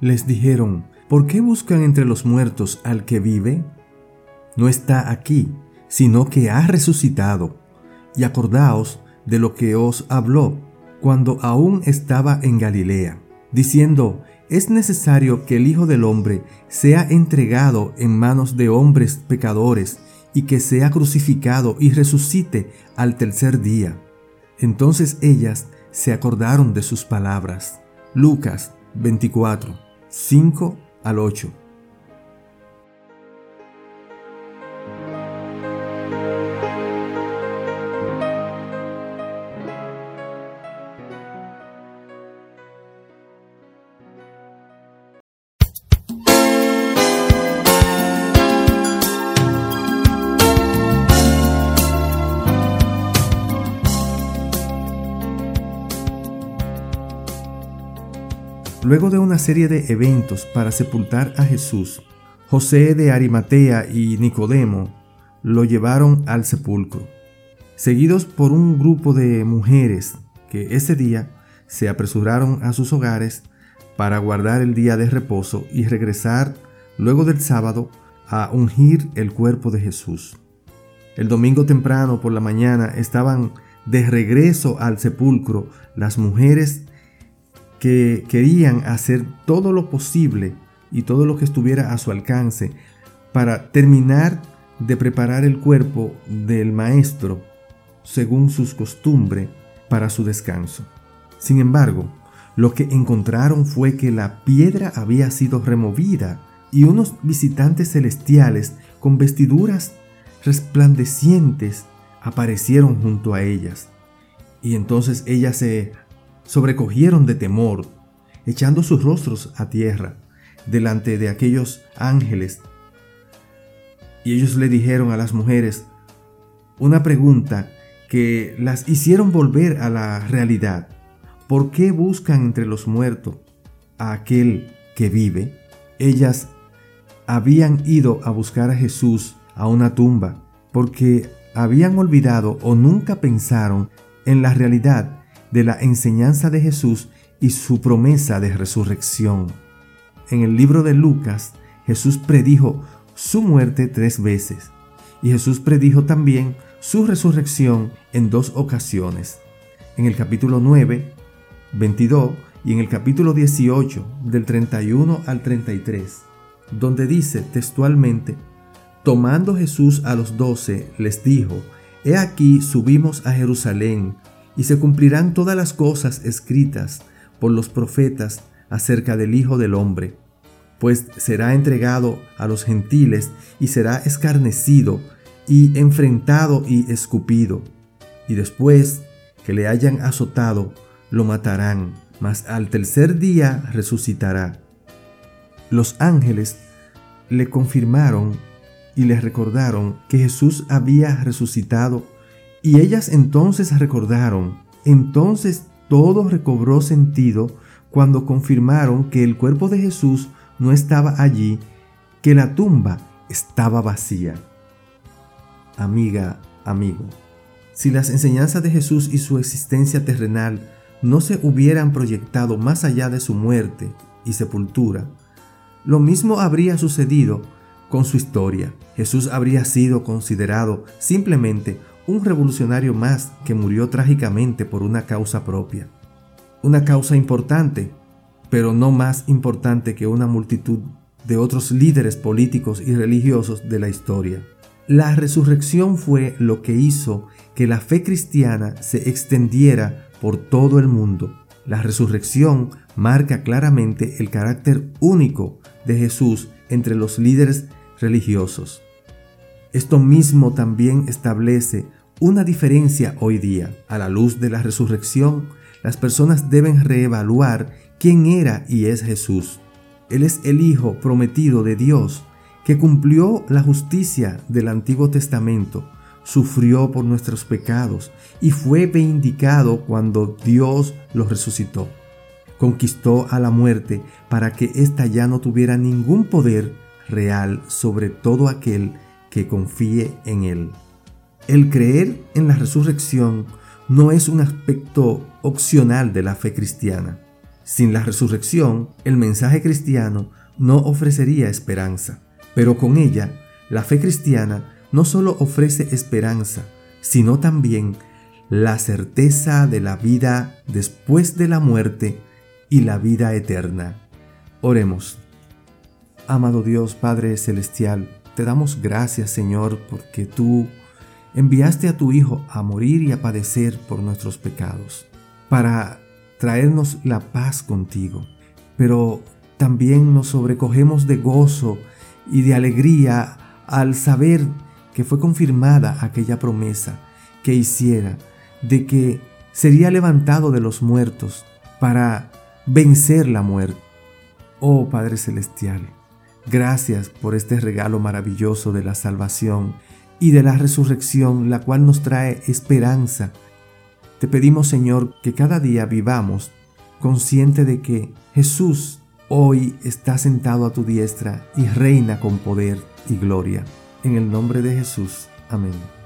Les dijeron, ¿por qué buscan entre los muertos al que vive? No está aquí, sino que ha resucitado. Y acordaos de lo que os habló cuando aún estaba en Galilea, diciendo, es necesario que el Hijo del Hombre sea entregado en manos de hombres pecadores y que sea crucificado y resucite al tercer día. Entonces ellas se acordaron de sus palabras. Lucas 24, 5 al 8. Luego de una serie de eventos para sepultar a Jesús, José de Arimatea y Nicodemo lo llevaron al sepulcro, seguidos por un grupo de mujeres que ese día se apresuraron a sus hogares para guardar el día de reposo y regresar luego del sábado a ungir el cuerpo de Jesús. El domingo temprano por la mañana estaban de regreso al sepulcro las mujeres que querían hacer todo lo posible y todo lo que estuviera a su alcance para terminar de preparar el cuerpo del maestro según sus costumbres para su descanso. Sin embargo, lo que encontraron fue que la piedra había sido removida y unos visitantes celestiales con vestiduras resplandecientes aparecieron junto a ellas. Y entonces ellas se sobrecogieron de temor, echando sus rostros a tierra delante de aquellos ángeles. Y ellos le dijeron a las mujeres una pregunta que las hicieron volver a la realidad. ¿Por qué buscan entre los muertos a aquel que vive? Ellas habían ido a buscar a Jesús a una tumba porque habían olvidado o nunca pensaron en la realidad de la enseñanza de Jesús y su promesa de resurrección. En el libro de Lucas, Jesús predijo su muerte tres veces y Jesús predijo también su resurrección en dos ocasiones, en el capítulo 9, 22 y en el capítulo 18 del 31 al 33, donde dice textualmente, Tomando Jesús a los doce, les dijo, He aquí subimos a Jerusalén y se cumplirán todas las cosas escritas por los profetas acerca del Hijo del Hombre, pues será entregado a los gentiles y será escarnecido y enfrentado y escupido, y después que le hayan azotado, lo matarán, mas al tercer día resucitará. Los ángeles le confirmaron y le recordaron que Jesús había resucitado y ellas entonces recordaron, entonces todo recobró sentido cuando confirmaron que el cuerpo de Jesús no estaba allí, que la tumba estaba vacía. Amiga, amigo, si las enseñanzas de Jesús y su existencia terrenal no se hubieran proyectado más allá de su muerte y sepultura, lo mismo habría sucedido con su historia. Jesús habría sido considerado simplemente un revolucionario más que murió trágicamente por una causa propia. Una causa importante, pero no más importante que una multitud de otros líderes políticos y religiosos de la historia. La resurrección fue lo que hizo que la fe cristiana se extendiera por todo el mundo. La resurrección marca claramente el carácter único de Jesús entre los líderes religiosos. Esto mismo también establece una diferencia hoy día. A la luz de la resurrección, las personas deben reevaluar quién era y es Jesús. Él es el Hijo prometido de Dios, que cumplió la justicia del Antiguo Testamento, sufrió por nuestros pecados y fue vindicado cuando Dios lo resucitó. Conquistó a la muerte para que ésta ya no tuviera ningún poder real sobre todo aquel que confíe en Él. El creer en la resurrección no es un aspecto opcional de la fe cristiana. Sin la resurrección, el mensaje cristiano no ofrecería esperanza, pero con ella, la fe cristiana no solo ofrece esperanza, sino también la certeza de la vida después de la muerte y la vida eterna. Oremos. Amado Dios Padre Celestial, te damos gracias Señor porque tú enviaste a tu Hijo a morir y a padecer por nuestros pecados, para traernos la paz contigo. Pero también nos sobrecogemos de gozo y de alegría al saber que fue confirmada aquella promesa que hiciera de que sería levantado de los muertos para vencer la muerte. Oh Padre Celestial, gracias por este regalo maravilloso de la salvación y de la resurrección, la cual nos trae esperanza. Te pedimos, Señor, que cada día vivamos consciente de que Jesús hoy está sentado a tu diestra y reina con poder y gloria. En el nombre de Jesús. Amén.